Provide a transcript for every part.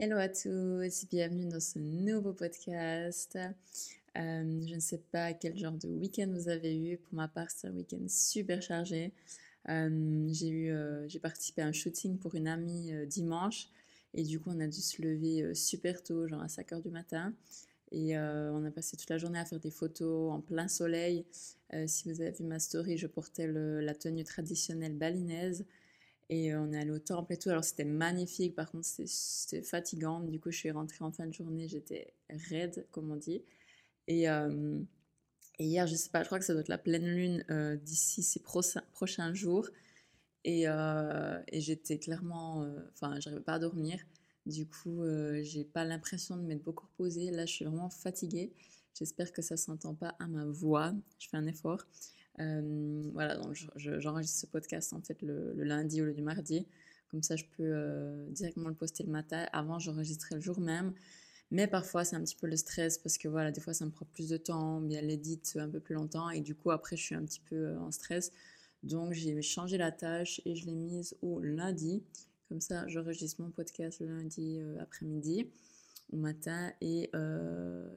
Hello à tous, bienvenue dans ce nouveau podcast. Euh, je ne sais pas quel genre de week-end vous avez eu. Pour ma part, c'est un week-end super chargé. Euh, j'ai eu, euh, j'ai participé à un shooting pour une amie dimanche et du coup, on a dû se lever super tôt, genre à 5 h du matin. Et on a passé toute la journée à faire des photos en plein soleil. si vous avez vu ma story, je portais la tenue traditionnelle balinaise. Et on est allé au temple et tout. Alors c'était magnifique, par contre c'était fatigant. Du coup, je suis rentrée en fin de journée, j'étais raide, comme on dit. Et, et, hier, je sais pas, je crois que ça doit être la pleine lune euh, d'ici ces prochains jours. Et, euh, j'étais clairement. Euh, enfin, j'arrivais pas à dormir. Du coup, j'ai pas l'impression de m'être beaucoup reposée. Là, je suis vraiment fatiguée. J'espère que ça s'entend pas à ma voix. Je fais un effort. Euh, voilà, donc j'enregistre ce podcast en fait le, lundi ou le mardi. Comme ça, je peux euh, directement le poster le matin. Avant, j'enregistrais le jour même. Mais parfois, c'est un petit peu le stress parce que voilà, des fois, ça me prend plus de temps, bien l'édit un peu plus longtemps. Et du coup, après, je suis un petit peu euh, en stress. Donc, j'ai changé la tâche et je l'ai mise au lundi. Comme ça, j'enregistre mon podcast le lundi après-midi, au matin, et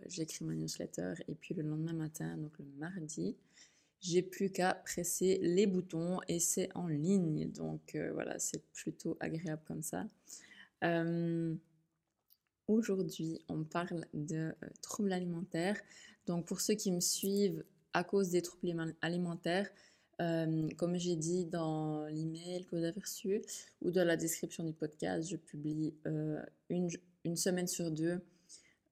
j'écris ma newsletter. Et puis le lendemain matin, donc le mardi, j'ai plus qu'à presser les boutons et c'est en ligne. Donc euh, voilà, c'est plutôt agréable comme ça. Euh, aujourd'hui, on parle de euh, troubles alimentaires. Donc pour ceux qui me suivent à cause des troubles alimentaires, comme j'ai dit dans l'email que vous avez reçu ou dans la description du podcast, je publie une, une semaine sur deux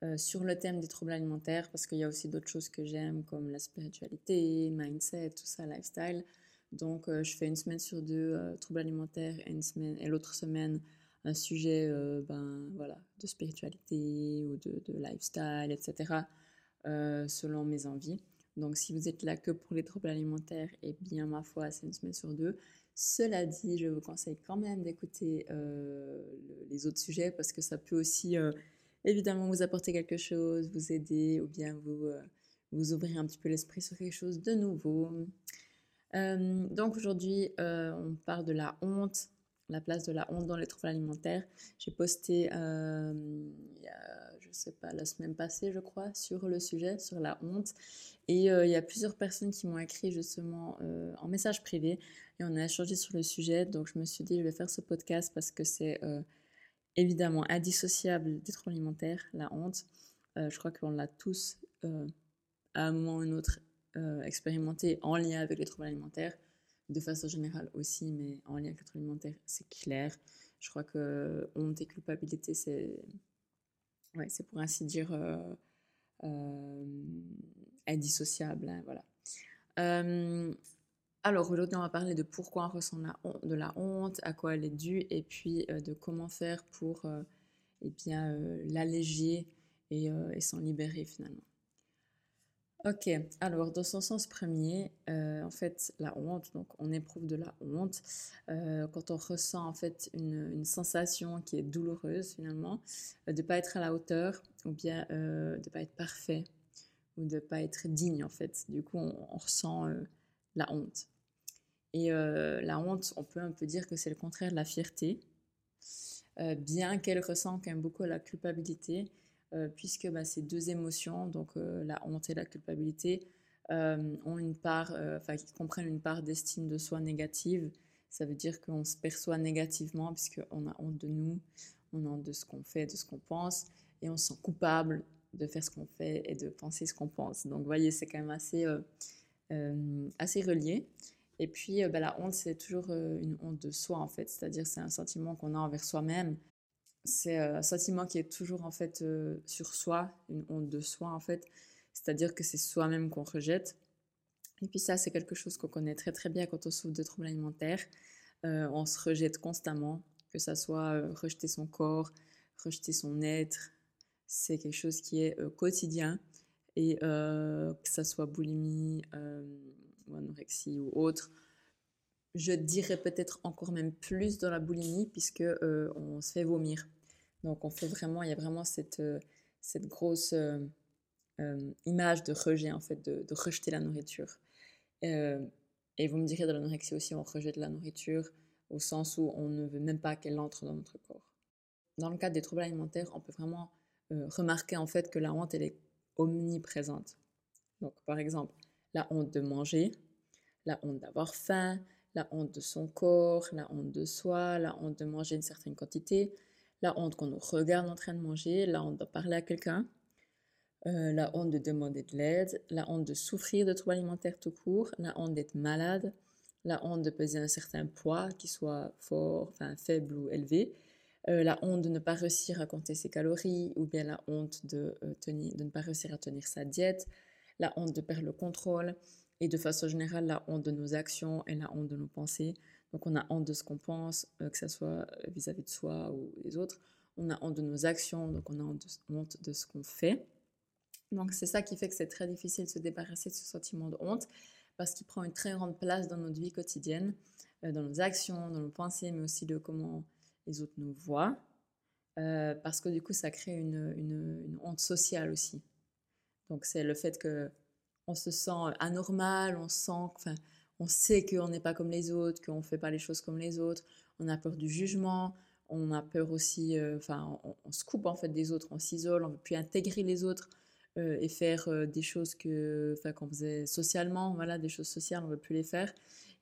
euh, sur le thème des troubles alimentaires parce qu'il y a aussi d'autres choses que j'aime comme la spiritualité, mindset, tout ça, lifestyle. Donc euh, je fais une semaine sur deux euh, troubles alimentaires et, et l'autre semaine un sujet ben, voilà, de spiritualité ou de, de lifestyle, etc. selon mes envies. Donc si vous êtes là que pour les troubles alimentaires, et eh bien ma foi, c'est une semaine sur deux. Cela dit, je vous conseille quand même d'écouter les autres sujets parce que ça peut aussi évidemment vous apporter quelque chose, vous aider ou bien vous, euh, vous ouvrir un petit peu l'esprit sur quelque chose de nouveau. Euh, donc aujourd'hui, euh, on parle de la honte, la place de la honte dans les troubles alimentaires. J'ai posté, il y a, je sais pas, la semaine passée, je crois, sur le sujet, sur la honte. Et il y a plusieurs personnes qui m'ont écrit justement en message privé et on a échangé sur le sujet. Donc je me suis dit, je vais faire ce podcast parce que c'est évidemment indissociable des troubles alimentaires, la honte. Euh, je crois qu'on l'a tous, euh, à un moment ou un autre, euh, expérimenté en lien avec les troubles alimentaires, de façon générale aussi, mais en lien avec les troubles alimentaires, c'est clair. Je crois que honte et culpabilité, c'est, ouais, pour ainsi dire indissociable. Hein, voilà. Alors aujourd'hui, on va parler de pourquoi on ressent de la honte, à quoi elle est due, et puis euh, de comment faire pour euh, eh bien euh, l'alléger et, s'en libérer finalement. Ok, alors dans son sens premier, en fait, la honte, donc on éprouve de la honte quand on ressent en fait une, sensation qui est douloureuse finalement, de ne pas être à la hauteur ou bien de ne pas être parfait ou de ne pas être digne en fait. Du coup, on ressent la honte. Et euh, la honte, on peut un peu dire que c'est le contraire de la fierté, euh, bien qu'elle ressent quand même beaucoup la culpabilité, euh, puisque bah, ces deux émotions, donc la honte et la culpabilité, ont une part, enfin, comprennent une part d'estime de soi négative. Ça veut dire qu'on se perçoit négativement puisqu'on a honte de nous, on a honte de ce qu'on fait, de ce qu'on pense, et on se sent coupable de faire ce qu'on fait et de penser ce qu'on pense. Donc, vous voyez, c'est quand même assez assez relié Et puis, euh, bah, la honte, c'est toujours euh, une honte de soi, en fait. C'est-à-dire, c'est un sentiment qu'on a envers soi-même. C'est un sentiment qui est toujours, en fait, sur soi, une honte de soi, en fait. C'est-à-dire que c'est soi-même qu'on rejette. Et puis ça, c'est quelque chose qu'on connaît très très bien quand on souffre de troubles alimentaires. on se rejette constamment, que ça soit rejeter son corps, rejeter son être. C'est quelque chose qui est quotidien euh, que ça soit boulimie euh, ou anorexie ou autre. Je dirais peut-être encore même plus dans la boulimie puisque euh, on se fait vomir. Donc on fait vraiment, il y a vraiment cette, cette grosse image de rejet en fait, de, de rejeter la nourriture. et vous me direz dans l'anorexie aussi, on rejette la nourriture au sens où on ne veut même pas qu'elle entre dans notre corps. dans le cadre des troubles alimentaires, on peut vraiment remarquer en fait que la honte, elle est omniprésente. Donc, par exemple, la honte de manger, la honte d'avoir faim, la honte de son corps, la honte de soi, la honte de manger une certaine quantité, la honte qu'on nous regarde en train de manger, la honte de parler à quelqu'un, euh, la honte de demander de l'aide, la honte de souffrir de troubles alimentaires tout court, la honte d'être malade, la honte de peser un certain poids, qui soit fort, enfin faible ou élevé, euh, la honte de ne pas réussir à compter ses calories, ou bien la honte de, euh, de ne pas réussir à tenir sa diète, la honte de perdre le contrôle, et de façon générale la honte de nos actions et la honte de nos pensées. Donc on a honte de ce qu'on pense, euh, que ce soit vis-à-vis de soi ou des autres. On a honte de nos actions, donc on a honte de, ce qu'on fait. Donc c'est ça qui fait que c'est très difficile de se débarrasser de ce sentiment de honte parce qu'il prend une très grande place dans notre vie quotidienne, dans nos actions, dans nos pensées, mais aussi de comment les autres nous voient. Euh, parce que du coup, ça crée une, honte sociale aussi. Donc c'est le fait que on se sent anormal, on sent, enfin, sait qu'on n'est pas comme les autres, qu'on ne fait pas les choses comme les autres, on a peur du jugement, on a peur aussi, euh, enfin, on, se coupe en fait des autres, on s'isole, on veut plus intégrer les autres euh, et faire des choses que, qu'on faisait socialement, voilà, des choses sociales, on ne veut plus les faire.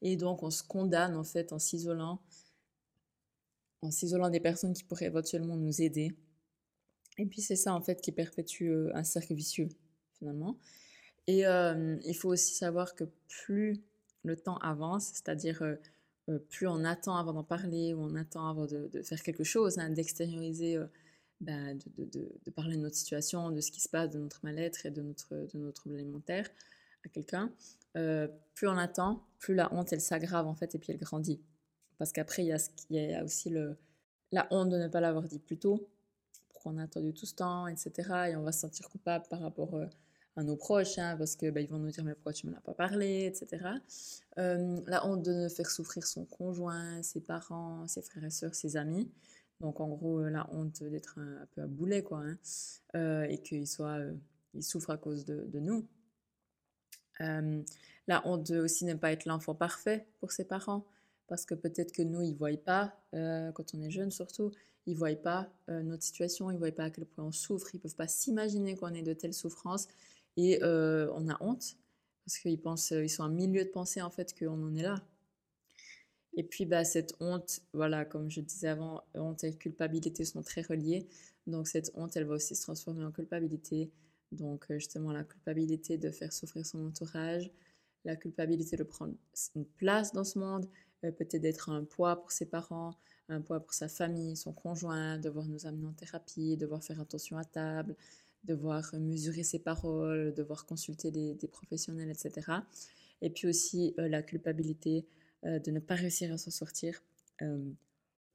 Et donc, on se condamne en fait en s'isolant, en s'isolant des personnes qui pourraient éventuellement nous aider. Et puis, c'est ça en fait qui perpétue un cercle vicieux finalement. Et il faut aussi savoir que plus le temps avance, c'est-à-dire plus on attend avant d'en parler ou on attend avant de, faire quelque chose, hein, d'extérioriser, bah, de, parler de notre situation, de ce qui se passe, de notre mal-être et de notre, de notre alimentaire à quelqu'un, plus on attend, plus la honte, elle s'aggrave en fait et puis elle grandit. Parce qu'après, il y, a aussi le, la honte de ne pas l'avoir dit plus tôt, pourquoi on a attendu tout ce temps, etc. Et on va se sentir coupable par rapport à nos proches, hein, parce que bah, vont nous dire mais pourquoi tu me l'as pas parlé, etc. Euh, la honte de ne faire souffrir son conjoint, ses parents, ses frères et sœurs, ses amis. Donc en gros euh, la honte d'être un, peu à boulet quoi, hein, euh, et qu'il soit, il souffre à cause de, de nous. la honte de aussi ne pas être l'enfant parfait pour ses parents, parce que peut-être que nous ils voient pas, quand on est jeune surtout, ils voient pas notre situation, ils voient pas à quel point on souffre, ils peuvent pas s'imaginer qu'on est de telles souffrances et euh, on a honte, parce qu'ils pensent, ils sont un milieu de penser en fait qu'on en est là. Et puis bah, cette honte, voilà, comme je disais avant, honte et culpabilité sont très reliées. Donc cette honte, elle va aussi se transformer en culpabilité. Donc euh, justement la culpabilité de faire souffrir son entourage, la culpabilité de prendre une place dans ce monde, euh, peut-être d'être un poids pour ses parents, un poids pour sa famille, son conjoint, devoir nous amener en thérapie, devoir faire attention à table, devoir mesurer ses paroles, devoir consulter des, professionnels, etc. Et puis aussi euh, la culpabilité euh, de ne pas réussir à s'en sortir, euh,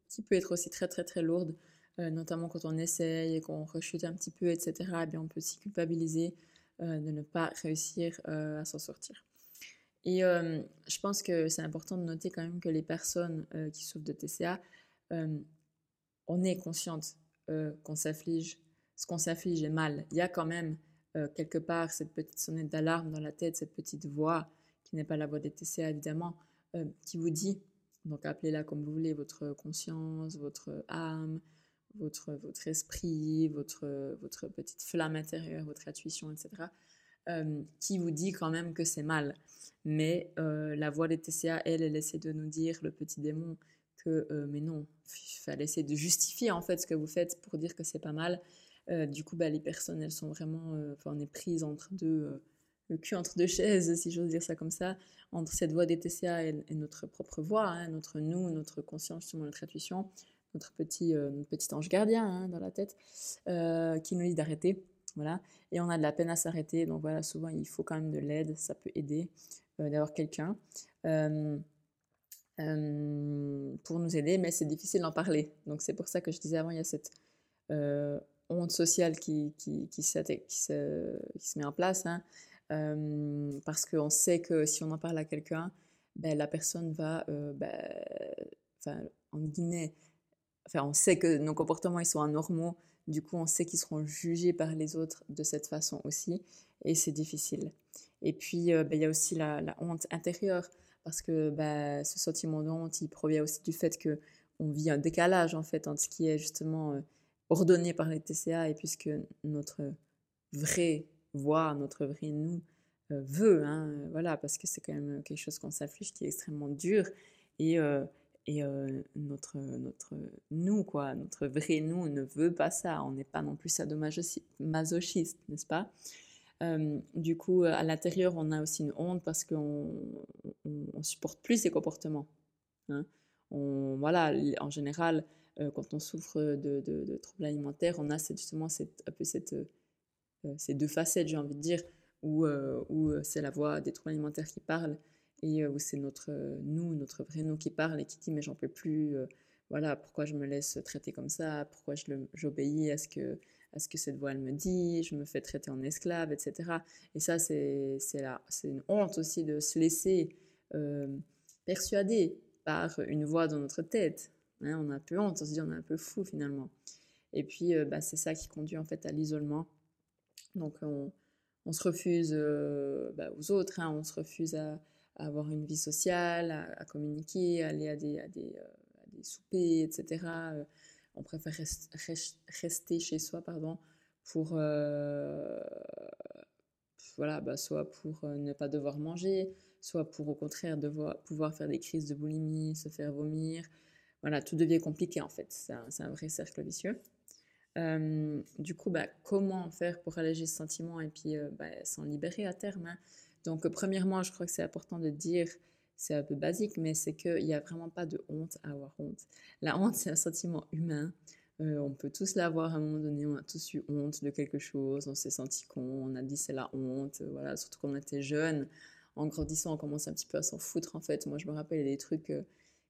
qui peut être aussi très très très lourde, notamment quand on essaye et qu'on rechute un petit peu, etc. Eh bien, on peut aussi culpabiliser de ne pas réussir à s'en sortir. Et je pense que c'est important de noter quand même que les personnes qui souffrent de TCA, on est consciente qu'on s'afflige ce qu'on s'afflige est mal. Il y a quand même euh, quelque part cette petite sonnette d'alarme dans la tête, cette petite voix, qui n'est pas la voix des TCA évidemment, euh, qui vous dit, donc appelez-la comme vous voulez, votre conscience, votre âme, votre, votre esprit, votre, votre petite flamme intérieure, votre intuition, etc., euh, qui vous dit quand même que c'est mal. Mais la voix des TCA, elle, elle essaie de nous dire, le petit démon, que mais non, fallait essayer de justifier en fait ce que vous faites pour dire que c'est pas mal euh, du coup, bah, les personnes, elles sont vraiment, euh, on est prise entre deux, euh, le cul entre deux chaises, si j'ose dire ça comme ça, entre cette voix des TCA et, notre propre voix, hein, notre nous, notre conscience, notre intuition, notre petit, petit ange gardien hein, dans la tête, qui nous dit d'arrêter. Voilà. Et on a de la peine à s'arrêter. Donc voilà, souvent il faut quand même de l'aide, ça peut aider d'avoir quelqu'un pour nous aider, mais c'est difficile d'en parler. Donc c'est pour ça que je disais avant, il y a cette honte sociale qui, qui, se, qui, se, met en place, hein, euh, parce qu'on sait que si on en parle à quelqu'un, ben, la personne va, euh, ben, en guillemets, enfin, on sait que nos comportements ils sont anormaux, du coup on sait qu'ils seront jugés par les autres de cette façon aussi, et c'est difficile. Et puis euh, ben, il y a aussi la, honte intérieure, parce que ben, ce sentiment de honte, il provient aussi du fait que on vit un décalage en fait entre ce qui est justement ordonné par les TCA et puisque notre vraie voix, notre vrai nous veut, hein, voilà, parce que c'est quand même quelque chose qu'on s'affiche qui est extrêmement dur et et notre, notre nous, quoi, notre vrai nous ne veut pas ça. On n'est pas non plus sadomasochiste, n'est-ce pas? Du coup, à l'intérieur, on a aussi une honte parce qu'on on, supporte plus ces comportements. Hein. On, voilà, en général, quand on souffre de, de, troubles alimentaires, on a justement cette, un peu cette, ces deux facettes, j'ai envie de dire, où, où c'est la voix des troubles alimentaires qui parle et où c'est notre nous, notre vrai nous qui parle et qui dit mais j'en peux plus, voilà, pourquoi je me laisse traiter comme ça, pourquoi j'obéis à ce que à ce que cette voix elle me dit, je me fais traiter en esclave, etc. Et ça c'est c'est une honte aussi de se laisser persuader par une voix dans notre tête. Hein, on a un peu honte, on se dit on est un peu fou finalement. Et puis bah, c'est ça qui conduit en fait à l'isolement. Donc on, on se refuse bah, aux autres, hein, on se refuse à, avoir une vie sociale, à, communiquer, à aller à des, à des, euh, soupers, etc. Euh, on préfère rester chez soi pardon, pour, euh, voilà, bah, soit pour ne pas devoir manger, soit pour au contraire devoir, pouvoir faire des crises de boulimie, se faire vomir. Voilà, tout devient compliqué en fait. C'est un, un, vrai cercle vicieux. du coup, bah, comment faire pour alléger ce sentiment et puis bah, s'en libérer à terme hein? Donc, premièrement, je crois que c'est important de dire, c'est un peu basique, mais c'est qu'il n'y a vraiment pas de honte à avoir honte. La honte, c'est un sentiment humain. Euh, on peut tous l'avoir à un moment donné, on a tous eu honte de quelque chose, on s'est senti con, on a dit c'est la honte, euh, voilà, surtout quand on était jeune. En grandissant, on commence un petit peu à s'en foutre en fait. Moi, je me rappelle des trucs, euh,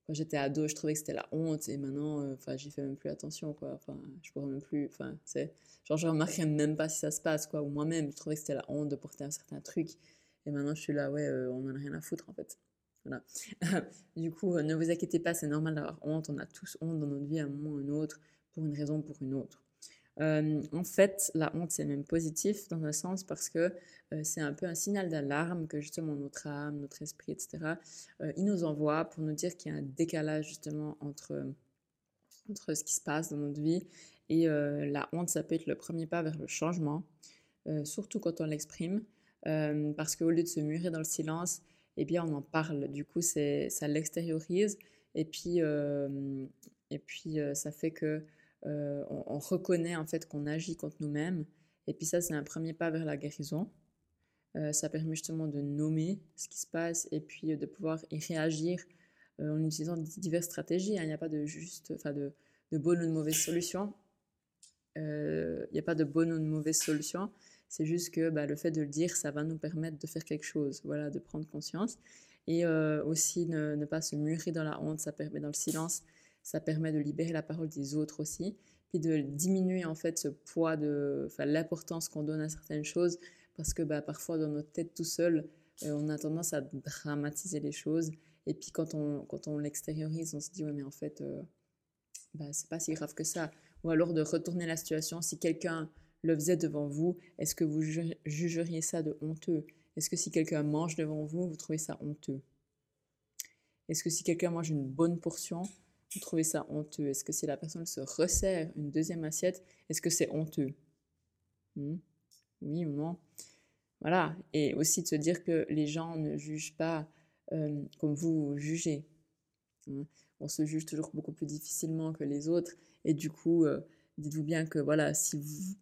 quand j'étais ado, je trouvais que c'était la honte et maintenant, enfin, j'y fais même plus attention quoi. Enfin, je pourrais même plus, enfin, c'est genre, je remarquerais même pas si ça se passe quoi. Ou moi-même, je trouvais que c'était la honte de porter un certain truc. Et maintenant, je suis là, ouais, euh, on n'en a rien à foutre en fait. Voilà. du coup, euh, ne vous inquiétez pas, c'est normal d'avoir honte. On a tous honte dans notre vie à un moment ou un autre, pour une raison ou pour une autre. Euh, en fait, la honte, c'est même positif dans un sens parce que c'est un peu un signal d'alarme que justement notre âme, notre esprit, etc., il nous envoie pour nous dire qu'il y a un décalage justement entre, entre ce qui se passe dans notre vie. Et la honte, ça peut être le premier pas vers le changement, surtout quand on l'exprime. Euh, parce qu'au lieu de se murer dans le silence, eh bien, on en parle. Du coup, ça l'extériorise et puis, euh, et puis euh, ça fait que on, reconnaît en fait qu'on agit contre nous-mêmes. Et puis ça, c'est un premier pas vers la guérison. ça permet justement de nommer ce qui se passe et puis de pouvoir y réagir en utilisant diverses stratégies. Hein. Il n'y a pas de juste, enfin de, de bonne ou de mauvaise solution. Il n'y a pas de bonne ou de mauvaise solution. C'est juste que bah, le fait de le dire, ça va nous permettre de faire quelque chose, voilà, de prendre conscience. Et euh, aussi ne, pas se murer dans la honte, ça permet dans le silence, ça permet de libérer la parole des autres aussi, puis de diminuer en fait ce poids de, l'importance qu'on donne à certaines choses, parce que bah, parfois dans notre tête tout seul, euh, on a tendance à dramatiser les choses. Et puis quand on, quand on l'extériorise, on se dit ouais mais en fait, euh, bah, c'est pas si grave que ça. Ou alors de retourner la situation si quelqu'un le faisait devant vous, est-ce que vous jugeriez ça de honteux? Est-ce que si quelqu'un mange devant vous, vous trouvez ça honteux? Est-ce que si quelqu'un mange une bonne portion, vous trouvez ça honteux? Est-ce que si la personne se resserre une deuxième assiette, est-ce que c'est honteux? Hmm? Oui ou non? Voilà. Et aussi de se dire que les gens ne jugent pas euh, comme vous jugez. Hein? On se juge toujours beaucoup plus difficilement que les autres. Et du coup, euh, dites-vous bien que voilà, si vous,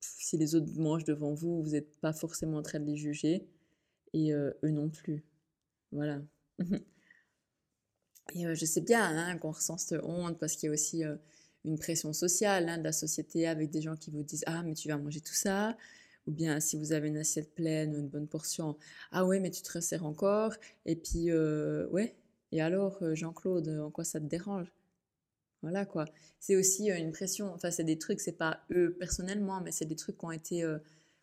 si les autres mangent devant vous, vous n'êtes pas forcément en train de les juger et euh, eux non plus. Voilà. et euh, je sais bien hein, qu'on ressent cette honte parce qu'il y a aussi euh, une pression sociale hein, de la société avec des gens qui vous disent Ah, mais tu vas manger tout ça. Ou bien si vous avez une assiette pleine ou une bonne portion, Ah ouais, mais tu te resserres encore. Et puis, ouais. Et alors, Jean-Claude, en quoi ça te dérange? Voilà quoi. C'est aussi euh, une pression, enfin c'est des trucs, c'est pas eux personnellement, mais c'est des trucs qui ont été euh,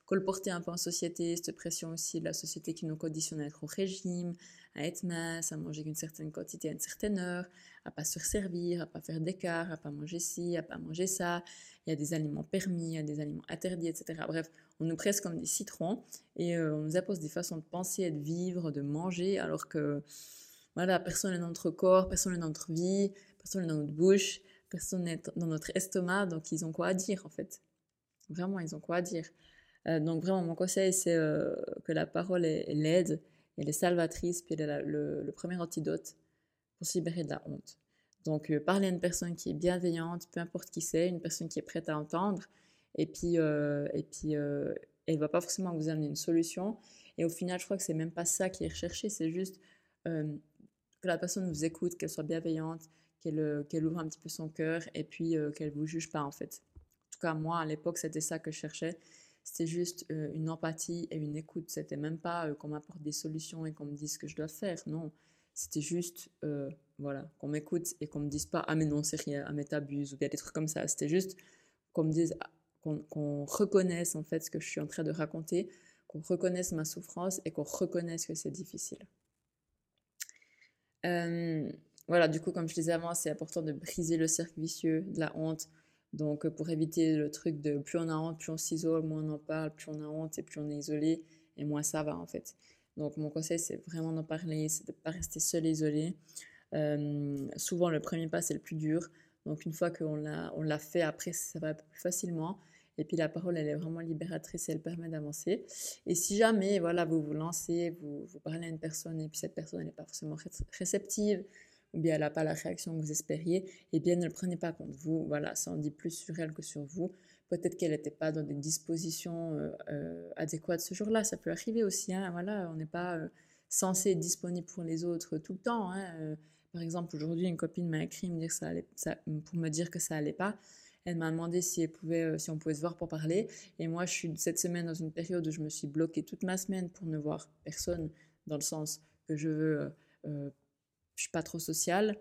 colportés un peu en société, cette pression aussi de la société qui nous conditionne à être au régime, à être mince, à manger une certaine quantité à une certaine heure, à pas se resservir, à pas faire d'écart, à pas manger ci, à pas manger ça. Il y a des aliments permis, il y a des aliments interdits, etc. Bref, on nous presse comme des citrons et euh, on nous impose des façons de penser, de vivre, de manger, alors que voilà, personne n'est dans notre corps, personne n'est dans notre vie, personne n'est dans notre bouche, personne n'est dans notre estomac, donc ils ont quoi à dire en fait. Vraiment, ils ont quoi à dire. Euh, donc vraiment, mon conseil, c'est euh, que la parole est, l'aide, elle est salvatrice, puis elle est le, premier antidote pour se libérer de la honte. Donc, euh, parler à une personne qui est bienveillante, peu importe qui c'est, une personne qui est prête à entendre, et puis, et puis elle va pas forcément vous amener une solution. Et au final, je crois que c'est même pas ça qui est recherché, c'est juste que la personne vous écoute, qu'elle soit bienveillante, qu'elle ouvre un petit peu son cœur, et puis qu'elle vous juge pas en fait. En tout cas, moi, à l'époque, c'était ça que je cherchais. C'était juste euh, une empathie et une écoute. C'était même pas euh, qu'on m'apporte des solutions et qu'on me dise ce que je dois faire. Non, c'était juste euh, voilà qu'on m'écoute et qu'on me dise pas ah mais non c'est rien, ah mais t'abuses ou bien des trucs comme ça. C'était juste qu'on me dise ah, qu'on reconnaisse en fait ce que je suis en train de raconter, qu'on reconnaisse ma souffrance et qu'on reconnaisse que c'est difficile. Voilà, du coup, comme je disais avant, c'est important de briser le cercle vicieux de la honte, donc, euh, pour éviter le truc de plus on a honte, plus on s'isole, moins on en parle, plus on a honte et plus on est isolé, et moins ça va en fait. Donc, mon conseil, c'est vraiment d'en parler, c'est de ne pas rester seul et isolé. Euh, souvent, le premier pas, c'est le plus dur. Donc, une fois qu'on l'a, on l'a fait, après, ça va plus facilement. Et puis, la parole, elle est vraiment libératrice et elle permet d'avancer. Et si jamais, voilà, vous vous lancez, vous, vous parlez à une personne et puis cette personne, n'est pas forcément réceptive, ou bien elle n'a pas la réaction que vous espériez, eh bien ne le prenez pas contre vous. Voilà, ça en dit plus sur elle que sur vous. Peut-être qu'elle n'était pas dans des dispositions euh, euh, adéquates ce jour-là, ça peut arriver aussi. Hein. voilà, on n'est pas euh, censé être disponible pour les autres tout le temps. Hein. par exemple, aujourd'hui, une copine m'a écrit me dire ça allait, pour me dire que ça allait pas. Elle m'a demandé si, on pouvait se voir pour parler. Et moi, je suis cette semaine dans une période où je me suis bloquée toute ma semaine pour ne voir personne, dans le sens que je veux je suis pas trop sociale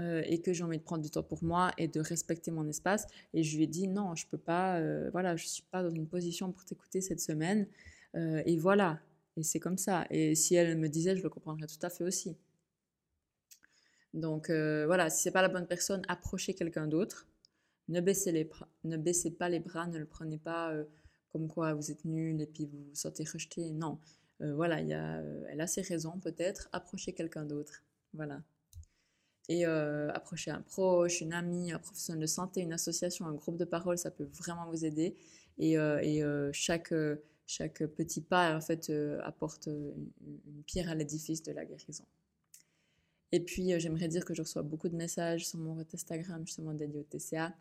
euh, et que j'ai envie de prendre du temps pour moi et de respecter mon espace. Et je lui ai dit non, je peux pas, euh, voilà, je suis pas dans une position pour t'écouter cette semaine. Euh, et voilà, et c'est comme ça. Et si elle me disait, je le comprendrais tout à fait aussi. Donc voilà, si c'est pas la bonne personne, approchez quelqu'un d'autre. Ne baissez, les ne baissez pas les bras, ne le prenez pas comme quoi vous êtes nul et puis vous vous sentez rejeté. Non, voilà, y a, elle a ses raisons peut-être. Approchez quelqu'un d'autre. Voilà. Et euh, approcher un proche, une amie, un professionnel de santé, une association, un groupe de parole, ça peut vraiment vous aider. Et, euh, et euh, chaque, chaque petit pas, en fait, apporte une, pierre à l'édifice de la guérison. Et puis, j'aimerais dire que je reçois beaucoup de messages sur mon Instagram, justement dédié au TCA.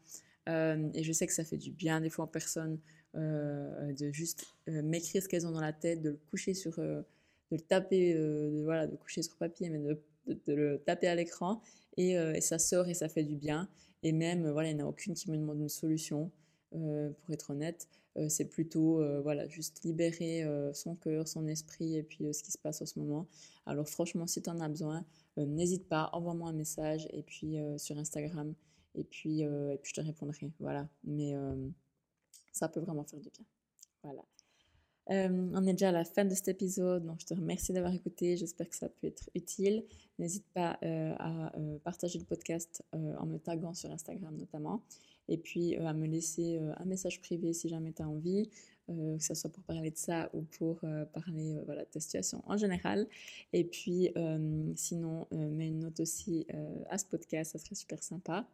et je sais que ça fait du bien, des fois, en personne, de juste m'écrire ce qu'elles ont dans la tête, de le coucher sur, de le taper, voilà, de coucher sur papier, mais de de, le taper à l'écran euh, et, ça sort et ça fait du bien. Et même, euh, voilà, il n'y en a aucune qui me demande une solution, euh, pour être honnête. c'est plutôt, voilà, juste libérer son cœur, son esprit et puis ce qui se passe en ce moment. Alors franchement, si tu en as besoin, n'hésite pas, envoie-moi un message et puis sur Instagram et puis, et puis je te répondrai. Voilà, mais ça peut vraiment faire du bien. Voilà. Euh, on est déjà à la fin de cet épisode, donc je te remercie d'avoir écouté. J'espère que ça peut être utile. N'hésite pas euh, à euh, partager le podcast en me taguant sur Instagram notamment. Et puis à me laisser un message privé si jamais tu as envie, que ce soit pour parler de ça ou pour parler voilà, de ta situation en général. Et puis sinon, mets une note aussi à ce podcast, ça serait super sympa.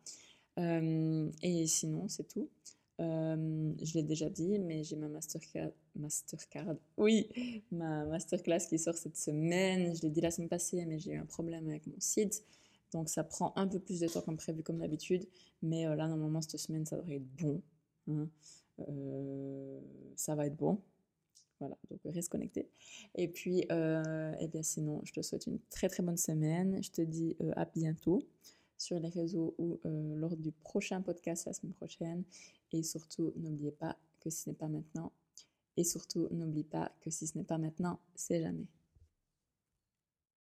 et sinon, c'est tout. Euh, je l'ai déjà dit, mais j'ai ma mastercard, mastercard, oui, ma masterclass qui sort cette semaine. Je l'ai dit la semaine passée, mais j'ai eu un problème avec mon site. Donc ça prend un peu plus de temps comme prévu, comme d'habitude. Mais euh, là, normalement, cette semaine, ça devrait être bon. Hein. Euh, ça va être bon. Voilà, donc reste connecté. Et puis, et eh bien sinon, je te souhaite une très très bonne semaine. Je te dis à bientôt sur les réseaux ou lors du prochain podcast la semaine prochaine. Et surtout, n'oubliez pas que si ce n'est pas maintenant. Et surtout, n'oublie pas que si ce n'est pas maintenant, c'est jamais.